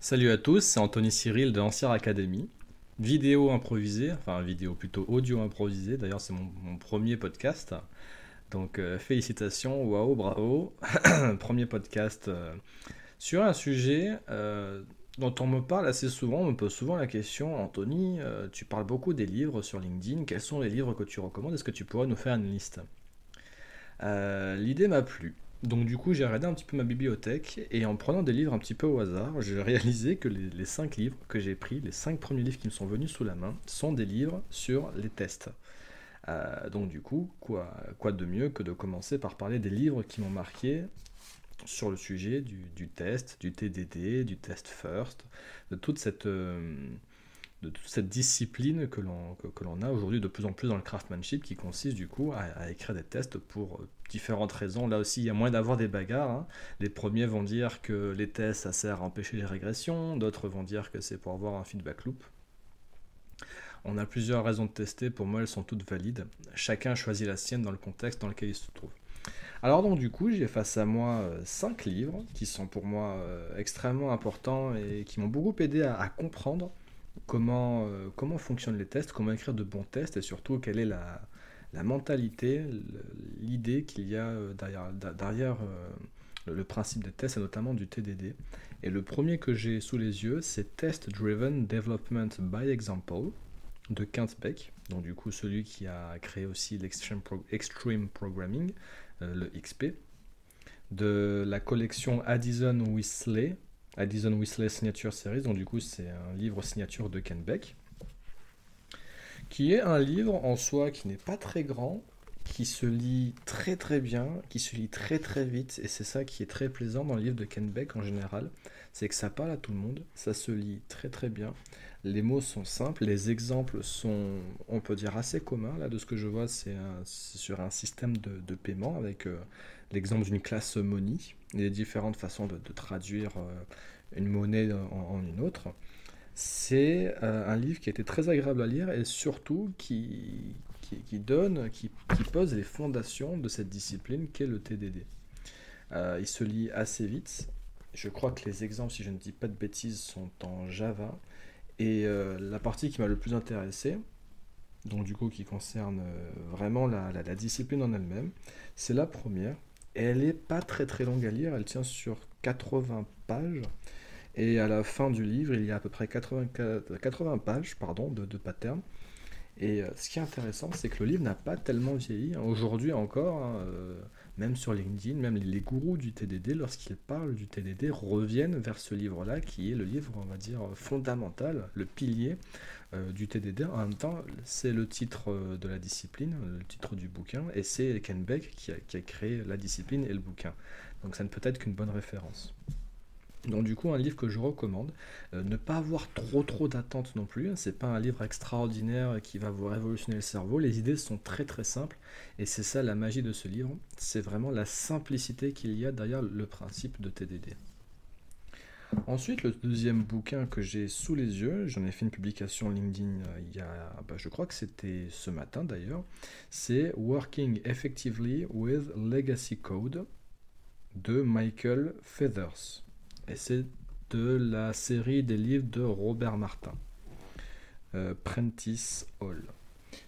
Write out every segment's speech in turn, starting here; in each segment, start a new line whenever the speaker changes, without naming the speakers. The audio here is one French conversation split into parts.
Salut à tous, c'est Anthony Cyril de Ancière Academy. Vidéo improvisée, enfin vidéo plutôt audio improvisée, d'ailleurs c'est mon, premier podcast. Donc euh, félicitations, waouh, bravo. premier podcast euh, sur un sujet euh, dont on me parle assez souvent, on me pose souvent la question, Anthony, tu parles beaucoup des livres sur LinkedIn, quels sont les livres que tu recommandes? Est-ce que tu pourrais nous faire une liste? L'idée m'a plu. Donc du coup, j'ai regardé un petit peu ma bibliothèque et en prenant des livres un petit peu au hasard, j'ai réalisé que les, 5 livres que j'ai pris, les 5 premiers livres qui me sont venus sous la main, sont des livres sur les tests. Euh, donc du coup, quoi, quoi de mieux que de commencer par parler des livres qui m'ont marqué sur le sujet du, test, du TDD, du test first, de toute cette... Euh, de toute cette discipline que l'on a aujourd'hui de plus en plus dans le craftsmanship qui consiste du coup à, écrire des tests pour euh, différentes raisons. Là aussi, il y a moins d'avoir des bagarres. Hein. Les premiers vont dire que les tests, ça sert à empêcher les régressions, d'autres vont dire que c'est pour avoir un feedback loop. On a plusieurs raisons de tester, pour moi elles sont toutes valides. Chacun choisit la sienne dans le contexte dans lequel il se trouve. Alors donc du coup, j'ai face à moi 5 euh, livres qui sont pour moi euh, extrêmement importants et qui m'ont beaucoup aidé à comprendre comment, euh, comment fonctionnent les tests, comment écrire de bons tests et surtout quelle est la, la mentalité, l'idée qu'il y a euh, derrière, derrière euh, le principe des tests et notamment du TDD. Et le premier que j'ai sous les yeux, c'est Test Driven Development by Example de Kent Beck, donc du coup celui qui a créé aussi l'Extreme Extreme Programming, le XP, de la collection Addison Whistler Addison Whistler Signature Series, donc du coup c'est un livre signature de Ken Beck, qui est un livre en soi qui n'est pas très grand, qui se lit très très bien, qui se lit très très vite, et c'est ça qui est très plaisant dans le livre de Ken Beck en général, c'est que ça parle à tout le monde, ça se lit très très bien, les mots sont simples, les exemples sont, on peut dire, assez communs, là de ce que je vois c'est sur un système de, paiement avec... Euh, l'exemple d'une classe money, les différentes façons de, traduire euh, une monnaie en, une autre. C'est euh, un livre qui a été très agréable à lire et surtout qui, qui, donne, qui, pose les fondations de cette discipline qu'est le TDD. Il se lit assez vite. Je crois que les exemples, si je ne dis pas de bêtises, sont en Java. Et la partie qui m'a le plus intéressé, donc du coup qui concerne vraiment la, discipline en elle-même, c'est la première elle n'est pas très très longue à lire, elle tient sur 80 pages. Et à la fin du livre, il y a à peu près 80, 80 pages pardon, de, de patterns. Et euh, ce qui est intéressant, c'est que le livre n'a pas tellement vieilli. Aujourd'hui encore, hein, euh, même sur LinkedIn, même les, gourous du TDD, lorsqu'ils parlent du TDD, reviennent vers ce livre-là, qui est le livre, on va dire, fondamental, le pilier euh, du TDD. En même temps, c'est le titre de la discipline, le titre du bouquin, et c'est Ken Beck qui a créé la discipline et le bouquin. Donc ça ne peut être qu'une bonne référence. Donc du coup un livre que je recommande. Euh, ne pas avoir trop trop d'attentes non plus. Hein. C'est pas un livre extraordinaire qui va vous révolutionner le cerveau. Les idées sont très très simples et c'est ça la magie de ce livre. C'est vraiment la simplicité qu'il y a derrière le principe de TDD. Ensuite, le deuxième bouquin que j'ai sous les yeux, j'en ai fait une publication LinkedIn euh, il y a, bah, je crois que c'était ce matin d'ailleurs, c'est Working Effectively with Legacy Code de Michael Feathers et c'est de la série des livres de Robert Martin, euh, Prentice Hall.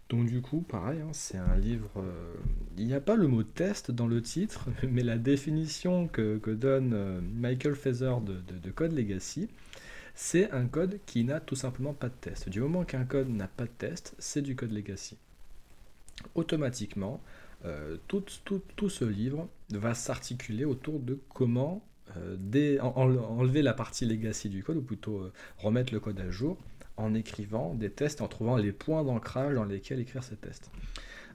Donc du coup, pareil, hein, c'est un livre... Euh, il n'y a pas le mot test dans le titre, mais la définition que, donne euh, Michael Feather de, Code Legacy, c'est un code qui n'a tout simplement pas de test. Du moment qu'un code n'a pas de test, c'est du Code Legacy. Automatiquement, tout, ce livre va s'articuler autour de comment euh, enlever la partie legacy du code, ou plutôt euh, remettre le code à jour, en écrivant des tests, en trouvant les points d'ancrage dans lesquels écrire ces tests.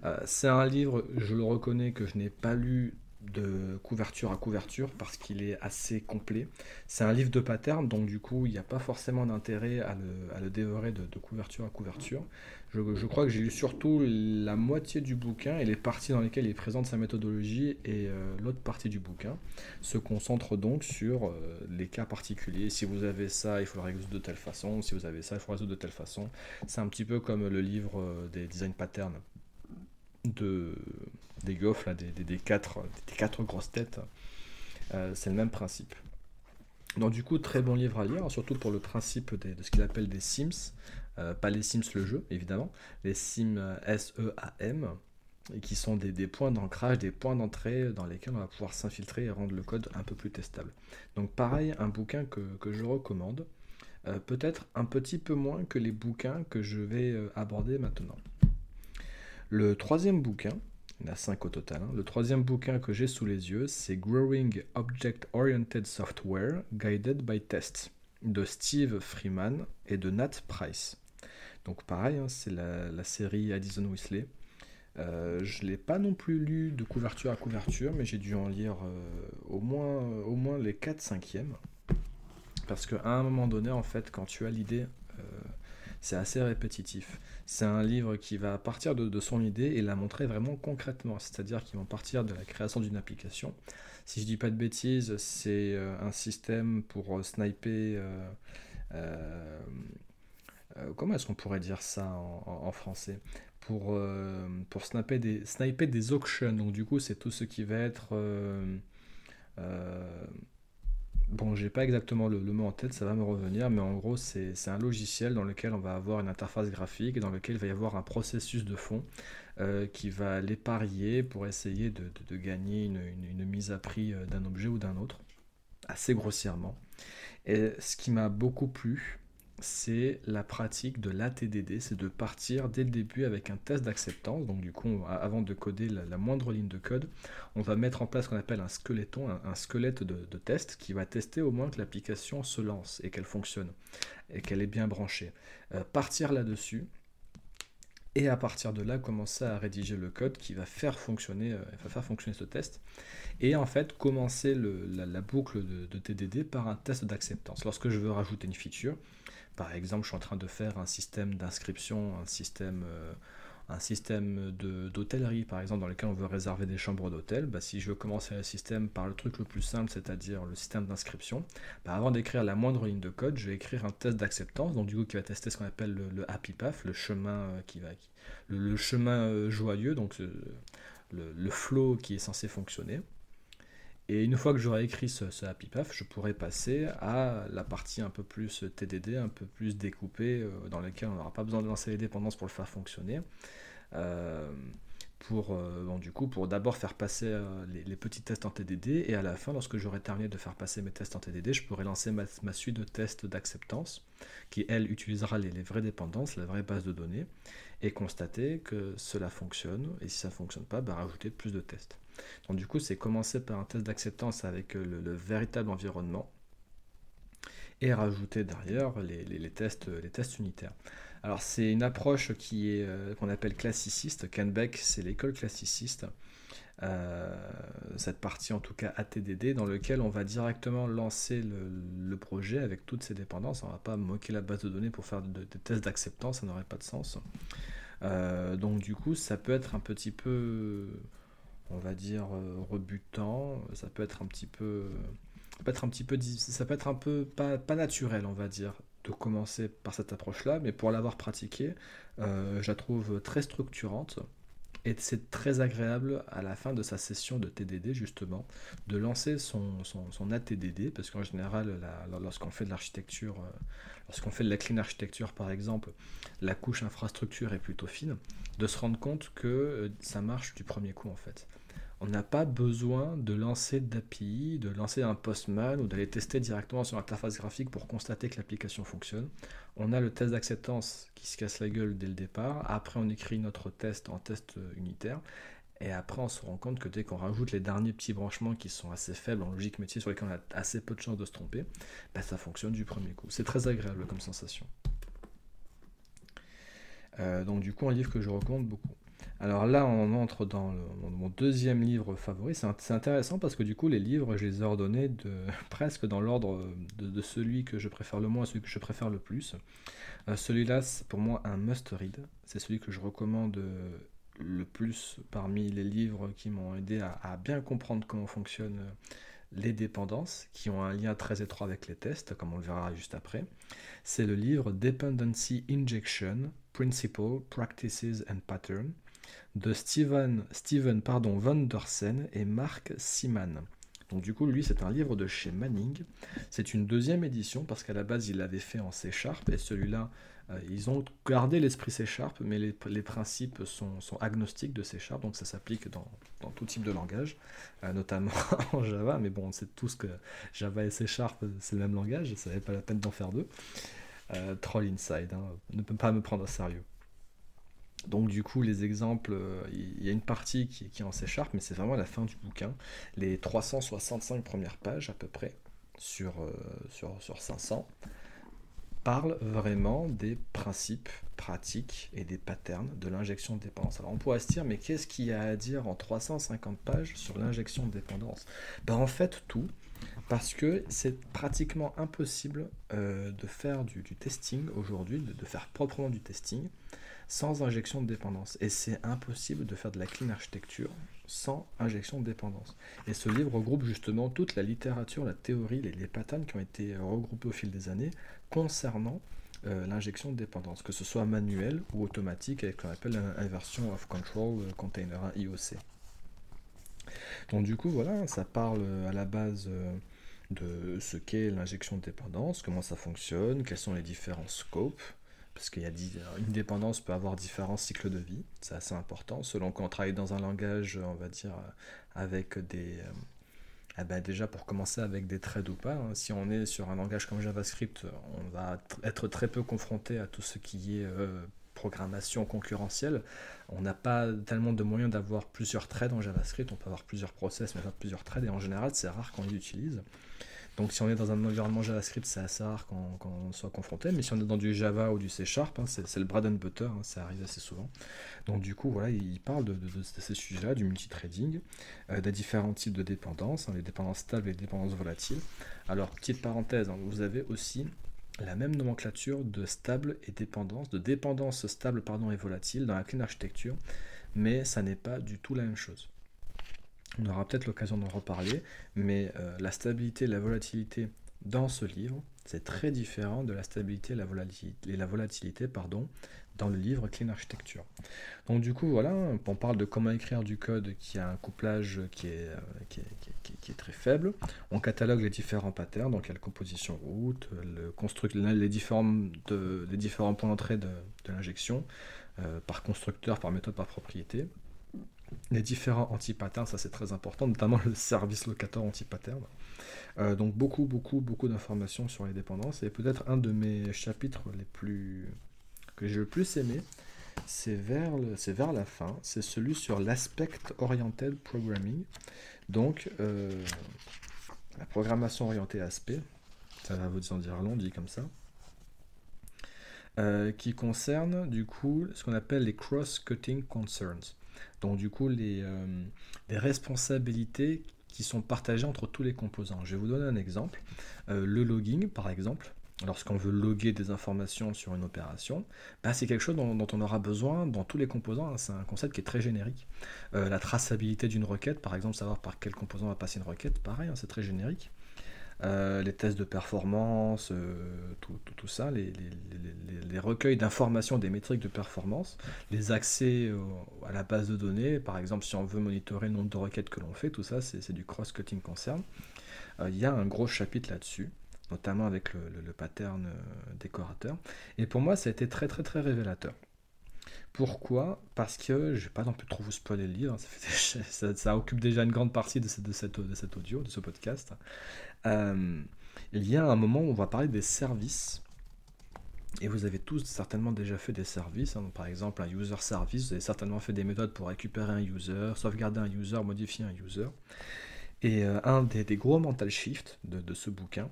Euh, c'est un livre, je le reconnais, que je n'ai pas lu de couverture à couverture parce qu'il est assez complet. C'est un livre de pattern, donc du coup, il n'y a pas forcément d'intérêt à le, dévorer de, couverture à couverture. Je, crois que j'ai lu surtout la moitié du bouquin et les parties dans lesquelles il présente sa méthodologie et euh, l'autre partie du bouquin se concentre donc sur euh, les cas particuliers. Si vous avez ça, il faut le résoudre de telle façon. Si vous avez ça, il faut le résoudre de telle façon. C'est un petit peu comme le livre euh, des design patterns de, des Goff, là, des, quatre, grosses têtes. c'est le même principe. Donc du coup, très bon livre à lire, surtout pour le principe de ce qu'il appelle des Sims. Euh, pas les Sims le jeu, évidemment. Les Sims S-E-A-M, qui sont des, points d'ancrage, des points d'entrée dans lesquels on va pouvoir s'infiltrer et rendre le code un peu plus testable. Donc pareil, un bouquin que, je recommande. Euh, peut-être un petit peu moins que les bouquins que je vais euh, aborder maintenant. Le troisième bouquin, il y en a cinq au total, hein. le troisième bouquin que j'ai sous les yeux, c'est Growing Object Oriented Software Guided by Tests de Steve Freeman et de Nat Price. Donc pareil, hein, c'est la, série Addison Weasley. Euh, je ne l'ai pas non plus lu de couverture à couverture, mais j'ai dû en lire euh, au, moins, au moins les 4 5 e Parce qu'à un moment donné, en fait, quand tu as l'idée, euh, c'est assez répétitif. C'est un livre qui va partir de, son idée et la montrer vraiment concrètement. C'est-à-dire qu'ils vont partir de la création d'une application. Si je dis pas de bêtises, c'est un système pour sniper euh, comment est-ce qu'on pourrait dire ça en, français? Pour, euh, pour sniper, des, sniper des auctions. Donc du coup, c'est tout ce qui va être... Euh, bon, j'ai pas exactement le, mot en tête, ça va me revenir, mais en gros, c'est un logiciel dans lequel on va avoir une interface graphique, dans lequel il va y avoir un processus de fond qui va les pour essayer de, gagner une, une, mise à prix d'un objet ou d'un autre, assez grossièrement. Et ce qui m'a beaucoup plu, c'est la pratique de l'ATDD, c'est de partir dès le début avec un test d'acceptance. Donc du coup, avant de coder la, moindre ligne de code, on va mettre en place ce qu'on appelle un un, squelette de, test qui va tester au moins que l'application se lance et qu'elle fonctionne et qu'elle est bien branchée. Euh, partir là-dessus, et à partir de là commencer à rédiger le code qui va faire fonctionner, euh, faire fonctionner ce test et en fait commencer la, boucle de, de, TDD par un test d'acceptance. Lorsque je veux rajouter une feature, par exemple, je suis en train de faire un système d'inscription, un système, euh, d'hôtellerie, par exemple, dans lequel on veut réserver des chambres d'hôtel. Bah, si je veux commencer le système par le truc le plus simple, c'est-à-dire le système d'inscription, bah, avant d'écrire la moindre ligne de code, je vais écrire un test d'acceptance, donc du coup qui va tester ce qu'on appelle le, happy path, le chemin euh, euh, joyeux, donc le, le flow qui est censé fonctionner. Et une fois que j'aurai écrit ce, happy path, je pourrai passer à la partie un peu plus TDD, un peu plus découpée, euh, dans laquelle on n'aura pas besoin de lancer les dépendances pour le faire fonctionner. Euh, pour, euh, du coup, pour d'abord faire passer les, petits tests en TDD, et à la fin, lorsque j'aurai terminé de faire passer mes tests en TDD, je pourrai lancer ma, suite de tests d'acceptance, qui, elle, utilisera les, les, vraies dépendances, la vraie base de données, et constater que cela fonctionne, et si ça ne fonctionne pas, bah, rajouter plus de tests. Donc du coup, c'est commencer par un test d'acceptance avec euh, le, véritable environnement et rajouter derrière les, tests, les tests unitaires. Alors c'est une approche euh, qu'on appelle classiciste. Canbeck, c'est l'école classiciste. Euh, cette partie en tout cas ATDD dans lequel on va directement lancer le, projet avec toutes ses dépendances. On ne va pas moquer la base de données pour faire des tests d'acceptance, ça n'aurait pas de sens. donc du coup, ça peut être un petit peu on va dire euh, rebutant, ça peut être un petit peu ça peut être un petit peu ça peut être un peu pas, naturel on va dire de commencer par cette approche là mais pour l'avoir pratiquée euh, je la trouve très structurante et c'est très agréable à la fin de sa session de TDD justement de lancer son, son, ATDD parce qu'en général lorsqu'on fait de l'architecture euh, lorsqu'on fait de la clean architecture par exemple la couche infrastructure est plutôt fine de se rendre compte que ça marche du premier coup en fait on n'a pas besoin de lancer d'API, de lancer un postman ou d'aller tester directement sur l'interface graphique pour constater que l'application fonctionne. On a le test d'acceptance qui se casse la gueule dès le départ. Après, on écrit notre test en test unitaire. Et après, on se rend compte que dès qu'on rajoute les derniers petits branchements qui sont assez faibles en logique métier, sur lesquels on a assez peu de chances de se tromper, bah, ça fonctionne du premier coup. C'est très agréable comme sensation. Euh, donc du coup, un livre que je recommande beaucoup. Alors là, on entre dans mon deuxième livre favori. C'est intéressant parce que du coup, les livres, je les ai ordonnés de, presque dans l'ordre de, celui que je préfère le moins à celui que je préfère le plus. Euh, celui-là, c'est pour moi un must-read. C'est celui que je recommande euh, le plus parmi les livres qui m'ont aidé à, bien comprendre comment fonctionnent euh, les dépendances, qui ont un lien très étroit avec les tests, comme on le verra juste après. C'est le livre Dependency Injection, Principle, Practices and Patterns de Steven, Steven pardon, Van Der Sen et Mark Siman. Donc du coup, lui, c'est un livre de chez Manning. C'est une deuxième édition parce qu'à la base, il l'avait fait en C Sharp et celui-là, euh, ils ont gardé l'esprit C Sharp, mais les, principes sont, agnostiques de C Sharp, donc ça s'applique dans, tout type de langage, euh, notamment en Java. Mais bon, on sait tous que Java et C Sharp, c'est le même langage, ça n'avait pas la peine d'en faire deux. Euh, troll inside, hein, ne peut pas me prendre au sérieux. Donc du coup, les exemples, euh, il y a une partie qui, en s'écharpe, mais c'est vraiment la fin du bouquin. Les 365 premières pages à peu près, sur, euh, sur 500, parlent vraiment des principes pratiques et des patterns de l'injection de dépendance. Alors on pourrait se dire, mais qu'est-ce qu'il y a à dire en 350 pages sur l'injection de dépendance? Ben, En fait, tout, parce que c'est pratiquement impossible euh, de faire du, testing aujourd'hui, de, faire proprement du testing, sans injection de dépendance. Et c'est impossible de faire de la clean architecture sans injection de dépendance. Et ce livre regroupe justement toute la littérature, la théorie, les, les patterns qui ont été regroupés au fil des années concernant euh, l'injection de dépendance, que ce soit manuel ou automatique avec ce qu'on appelle l'inversion of control euh, container, IOC. Donc du coup, voilà, ça parle à la base euh, de ce qu'est l'injection de dépendance, comment ça fonctionne, quels sont les différents scopes, parce qu'il y a une dépendance peut avoir différents cycles de vie, c'est assez important, selon qu'on travaille dans un langage, on va dire, avec des... Euh, eh ben déjà pour commencer avec des threads ou pas, hein. si on est sur un langage comme JavaScript, on va être très peu confronté à tout ce qui est euh, programmation concurrentielle. On n'a pas tellement de moyens d'avoir plusieurs threads en JavaScript, on peut avoir plusieurs process, mais pas plusieurs threads, et en général c'est rare qu'on les utilise. Donc si on est dans un environnement JavaScript, c'est assez rare qu'on soit confronté, mais si on est dans du Java ou du C Sharp, hein, c'est le bread and butter, hein, ça arrive assez souvent. Donc du coup, voilà, il parle de, ces sujets-là, du multithreading, euh, des différents types de dépendances, hein, les dépendances stables et les dépendances volatiles. Alors, petite parenthèse, vous avez aussi la même nomenclature de stable et dépendance, de dépendance stable pardon, et volatile dans la clean architecture, mais ça n'est pas du tout la même chose. On aura peut-être l'occasion d'en reparler, mais euh, la stabilité et la volatilité dans ce livre, c'est très différent de la stabilité et la volatilité, pardon, dans le livre Clean Architecture. Donc du coup, voilà, on parle de comment écrire du code qui a un couplage qui est, euh, très faible. On catalogue les différents patterns, donc il y a la composition route, les différents points d'entrée de, l'injection, euh, par constructeur, par méthode, par propriété les différents anti-patterns, ça c'est très important, notamment le service locator anti-pattern. Euh, donc beaucoup, beaucoup, beaucoup d'informations sur les dépendances. Et peut-être un de mes chapitres les plus que j'ai le plus aimé, c'est vers, vers la fin, c'est celui sur l'aspect oriented programming. Donc euh, la programmation orientée aspect, ça va vous en dire long dit comme ça. Euh, qui concerne du coup ce qu'on appelle les cross-cutting concerns. Donc du coup, euh, les, responsabilités qui sont partagées entre tous les composants. Je vais vous donner un exemple. Euh, le logging, par exemple, lorsqu'on veut loguer des informations sur une opération, bah, c'est quelque chose dont, on aura besoin dans tous les composants. Hein. C'est un concept qui est très générique. Euh, la traçabilité d'une requête, par exemple, savoir par quel composant va passer une requête, pareil, hein, c'est très générique. Euh, les tests de performance, euh, tout, ça, les, recueils d'informations des métriques de performance, les accès à la base de données, par exemple si on veut monitorer le nombre de requêtes que l'on fait, tout ça c'est du cross-cutting concern. Euh, il y a un gros chapitre là-dessus, notamment avec le, le pattern décorateur. Et pour moi ça a été très très très révélateur. Pourquoi? Parce que je vais pas non plus trop vous spoiler le livre, ça, occupe déjà une grande partie de, cette, cet audio, de ce podcast. Euh, il y a un moment où on va parler des services. Et vous avez tous certainement déjà fait des services. Hein. par exemple, un user service, vous avez certainement fait des méthodes pour récupérer un user, sauvegarder un user, modifier un user. Et euh, un des, gros mental shift de, ce bouquin,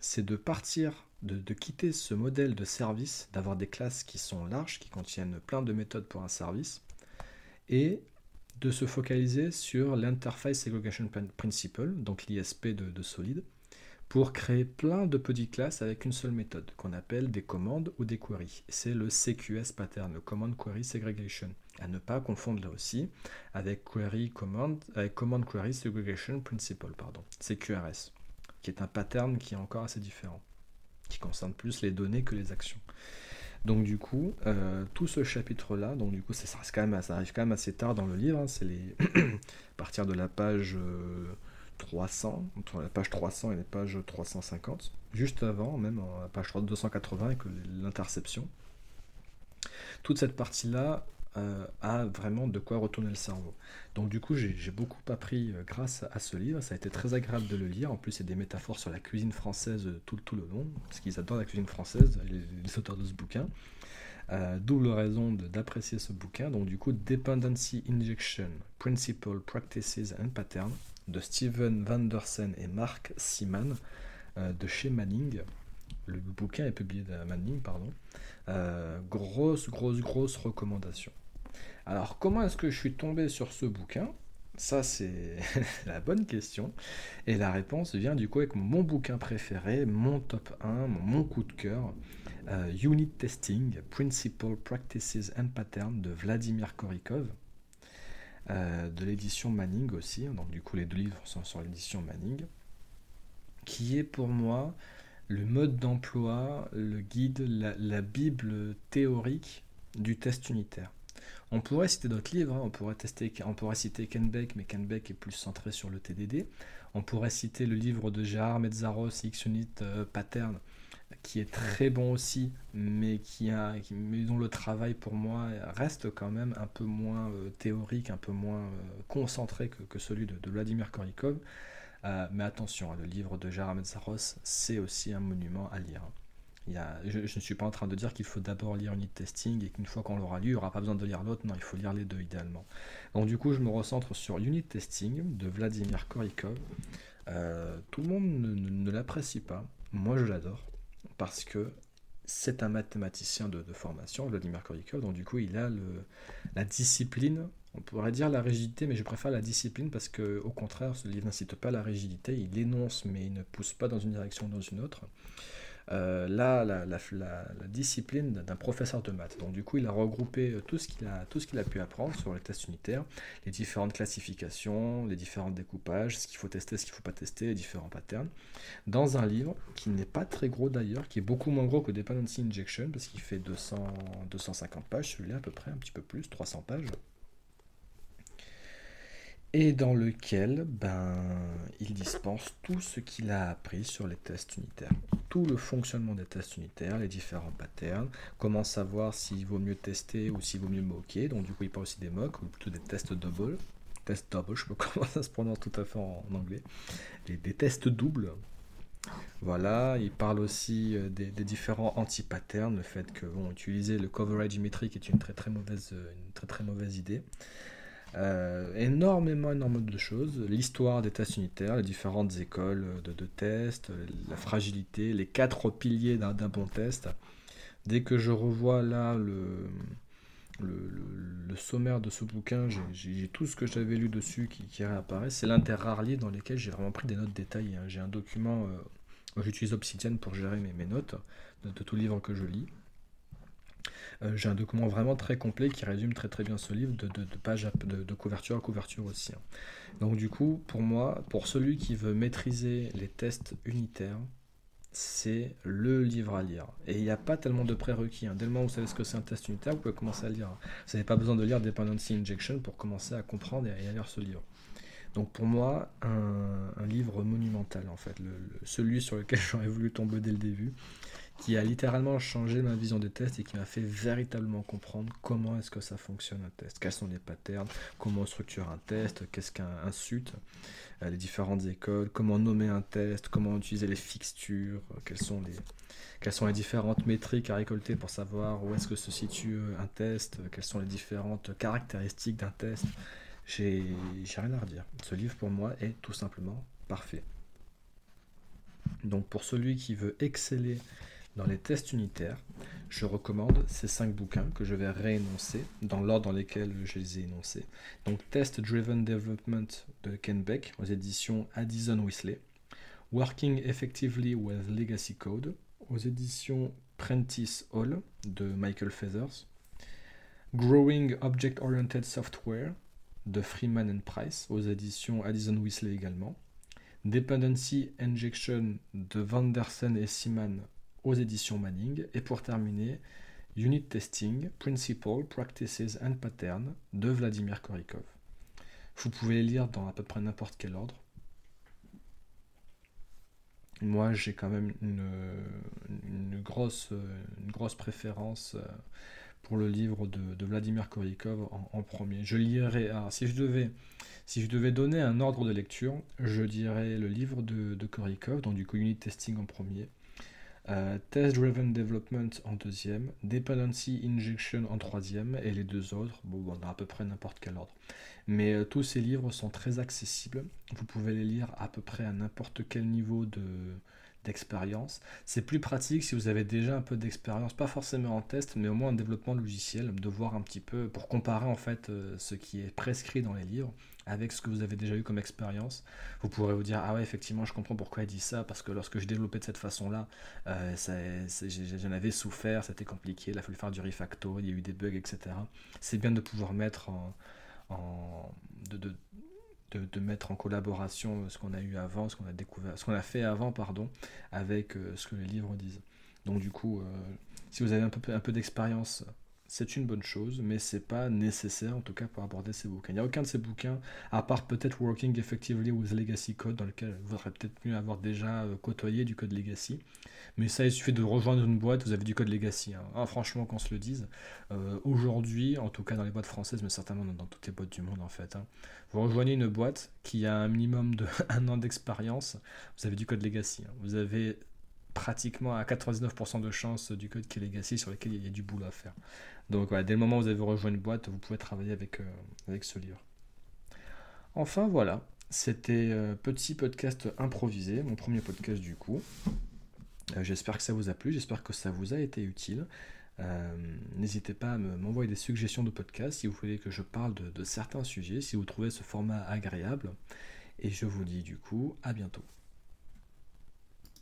c'est de partir, de, quitter ce modèle de service, d'avoir des classes qui sont larges, qui contiennent plein de méthodes pour un service, et de se focaliser sur l'Interface Segregation Principle, donc l'ISP de, Solid, pour créer plein de petites classes avec une seule méthode, qu'on appelle des commandes ou des queries. C'est le CQS pattern, le Command Query Segregation. À ne pas confondre là aussi avec Query Command, avec Command Query Segregation Principle, pardon, CQRS, qui est un pattern qui est encore assez différent, qui concerne plus les données que les actions. Donc du coup, euh, tout ce chapitre-là, donc du coup, ça, quand même, ça, arrive quand même assez tard dans le livre, hein, c'est les à partir de la page 300, entre la page 300 et la page 350, juste avant, même à la page 280 avec l'interception. Toute cette partie-là euh, a vraiment de quoi retourner le cerveau. Donc du coup, j'ai beaucoup appris euh, grâce à ce livre. Ça a été très agréable de le lire. En plus, il y a des métaphores sur la cuisine française tout, tout le long, parce qu'ils adorent la cuisine française, les, auteurs de ce bouquin. Euh, double raison d'apprécier ce bouquin. Donc du coup, Dependency Injection, Principle, Practices and Patterns de Steven Vandersen et Mark Seaman de chez Manning. Le bouquin est publié de Manning, pardon. grosse, grosse, grosse recommandation. Alors, comment est-ce que je suis tombé sur ce bouquin? Ça, c'est la bonne question. Et la réponse vient du coup avec mon bouquin préféré, mon top 1, mon coup de cœur, euh, Unit Testing, Principal Practices and Patterns de Vladimir Korikov, euh, de l'édition Manning aussi. Donc, du coup, les deux livres sont sur l'édition Manning, qui est pour moi le mode d'emploi, le guide, la Bible théorique du test unitaire. On pourrait citer d'autres livres, hein. on, pourrait citer Ken Beck, mais Ken Beck est plus centré sur le TDD. On pourrait citer le livre de Gérard Mezzaros, X-Unit euh, Pattern, qui est très bon aussi, mais, qui a, dont le travail pour moi reste quand même un peu moins euh, théorique, un peu moins euh, concentré que, celui de, Vladimir Korikov. mais attention, hein, le livre de Gérard Mezzaros, c'est aussi un monument à lire je, ne suis pas en train de dire qu'il faut d'abord lire Unit Testing et qu'une fois qu'on l'aura lu, il n'y aura pas besoin de lire l'autre. Non, il faut lire les deux idéalement. Donc du coup, je me recentre sur Unit Testing de Vladimir Korikov. Euh, tout le monde ne, l'apprécie pas. Moi, je l'adore parce que c'est un mathématicien de, formation, Vladimir Korikov. Donc du coup, il a la discipline. On pourrait dire la rigidité, mais je préfère la discipline parce que, au contraire, ce livre n'incite pas la rigidité. Il énonce, mais il ne pousse pas dans une direction ou dans une autre. Euh, là, la, discipline d'un professeur de maths. Donc du coup, il a regroupé euh, tout ce qu'il a, tout ce qu'il a pu apprendre sur les tests unitaires, les différentes classifications, les différents découpages, ce qu'il faut tester, ce qu'il ne faut pas tester, les différents patterns, dans un livre qui n'est pas très gros d'ailleurs, qui est beaucoup moins gros que Dependency Injection, parce qu'il fait 200, 250 pages, celui-là à peu près, un petit peu plus, 300 pages et dans lequel ben, il dispense tout ce qu'il a appris sur les tests unitaires. Tout le fonctionnement des tests unitaires, les différents patterns, comment savoir s'il vaut mieux tester ou s'il vaut mieux moquer. Donc du coup il parle aussi des mocks, ou plutôt des tests double. Tests double, je sais pas comment ça se prononce tout à fait en, anglais. des tests doubles. Voilà, il parle aussi euh, des, différents anti-patterns, le fait que bon, utiliser le coverage métrique est une très mauvaise, une très, très mauvaise idée. Euh, énormément, énormément de choses. L'histoire des tests unitaires, les différentes écoles de, tests, la fragilité, les quatre piliers d'un bon test. Dès que je revois là le, le, sommaire de ce bouquin, j'ai tout ce que j'avais lu dessus qui, réapparaît. C'est l'un des rares dans lesquels j'ai vraiment pris des notes détaillées. Hein. J'ai un document, euh, j'utilise Obsidian pour gérer mes, notes de tout livre que je lis. Euh, j'ai un document vraiment très complet qui résume très très bien ce livre de, de, de, couverture à couverture aussi. Hein. Donc du coup, pour moi, pour celui qui veut maîtriser les tests unitaires, c'est le livre à lire. Et il n'y a pas tellement de prérequis. Hein. Dès le moment où vous savez ce que c'est un test unitaire, vous pouvez commencer à lire. Vous n'avez pas besoin de lire Dependency Injection pour commencer à comprendre et à lire ce livre. Donc pour moi, un, livre monumental en fait, celui sur lequel j'aurais voulu tomber dès le début qui a littéralement changé ma vision des tests et qui m'a fait véritablement comprendre comment est-ce que ça fonctionne un test, quels sont les patterns, comment on structure un test, qu'est-ce qu'un SUT, euh, les différentes écoles, comment nommer un test, comment utiliser les fixtures, euh, quelles sont les, quelles sont les différentes métriques à récolter pour savoir où est-ce que se situe un test, quelles sont les différentes caractéristiques d'un test. J'ai rien à redire. Ce livre pour moi est tout simplement parfait. Donc pour celui qui veut exceller dans les tests unitaires, je recommande ces cinq bouquins que je vais réénoncer dans l'ordre dans lequel je les ai énoncés. Donc Test Driven Development de Ken Beck aux éditions Addison Whistler, Working Effectively with Legacy Code aux éditions Prentice Hall de Michael Feathers, Growing Object Oriented Software de Freeman and Price aux éditions Addison Whistler également, Dependency Injection de Vandersen et Seaman aux éditions Manning. Et pour terminer, Unit Testing, Principle, Practices and Patterns de Vladimir Korikov. Vous pouvez les lire dans à peu près n'importe quel ordre. moi j'ai quand même une, grosse, une grosse préférence pour le livre de, Vladimir Korikov en, premier. Je lirai, si je devais, si je devais donner un ordre de lecture, je dirais le livre de, de Korikov, donc du unit testing en premier, euh, Test Driven Development en deuxième, Dependency Injection en troisième, et les deux autres, bon, on a à peu près n'importe quel ordre. Mais euh, tous ces livres sont très accessibles, vous pouvez les lire à peu près à n'importe quel niveau de, d'expérience. C'est plus pratique si vous avez déjà un peu d'expérience, pas forcément en test, mais au moins en développement logiciel, de voir un petit peu, pour comparer en fait euh, ce qui est prescrit dans les livres avec ce que vous avez déjà eu comme expérience. Vous pourrez vous dire, ah ouais, effectivement, je comprends pourquoi il dit ça, parce que lorsque je développais de cette façon-là, euh, j'en avais souffert, c'était compliqué, il a fallu faire du refactor, il y a eu des bugs, etc. C'est bien de pouvoir mettre en... de, mettre en collaboration ce qu'on a eu avant, ce qu'on a découvert, ce qu'on a fait avant, pardon, avec euh, ce que les livres disent. Donc du coup, euh, si vous avez un peu d'expérience c'est une bonne chose, mais c'est pas nécessaire en tout cas pour aborder ces bouquins. Il n'y a aucun de ces bouquins, à part peut-être Working Effectively with Legacy Code, dans lequel vous aurez peut-être mieux avoir déjà euh, côtoyé du code Legacy. Mais ça, il suffit de rejoindre une boîte, vous avez du code Legacy. Hein. Ah, franchement, qu'on se le dise. Euh, aujourd'hui, en tout cas dans les boîtes françaises, mais certainement dans, toutes les boîtes du monde en fait, hein, vous rejoignez une boîte qui a un minimum de un an d'expérience, vous avez du code Legacy. Hein. Vous avez pratiquement à 99% de chances du code qui est legacy sur lequel il y a du boulot à faire. Donc voilà, dès le moment où vous avez rejoint une boîte, vous pouvez travailler avec, euh, ce livre. Enfin voilà, c'était euh, petit podcast improvisé, mon premier podcast du coup. Euh, j'espère que ça vous a plu, j'espère que ça vous a été utile. N'hésitez pas à m'envoyer des suggestions de podcast si vous voulez que je parle de certains sujets, si vous trouvez ce format agréable. Et je vous dis du coup à bientôt.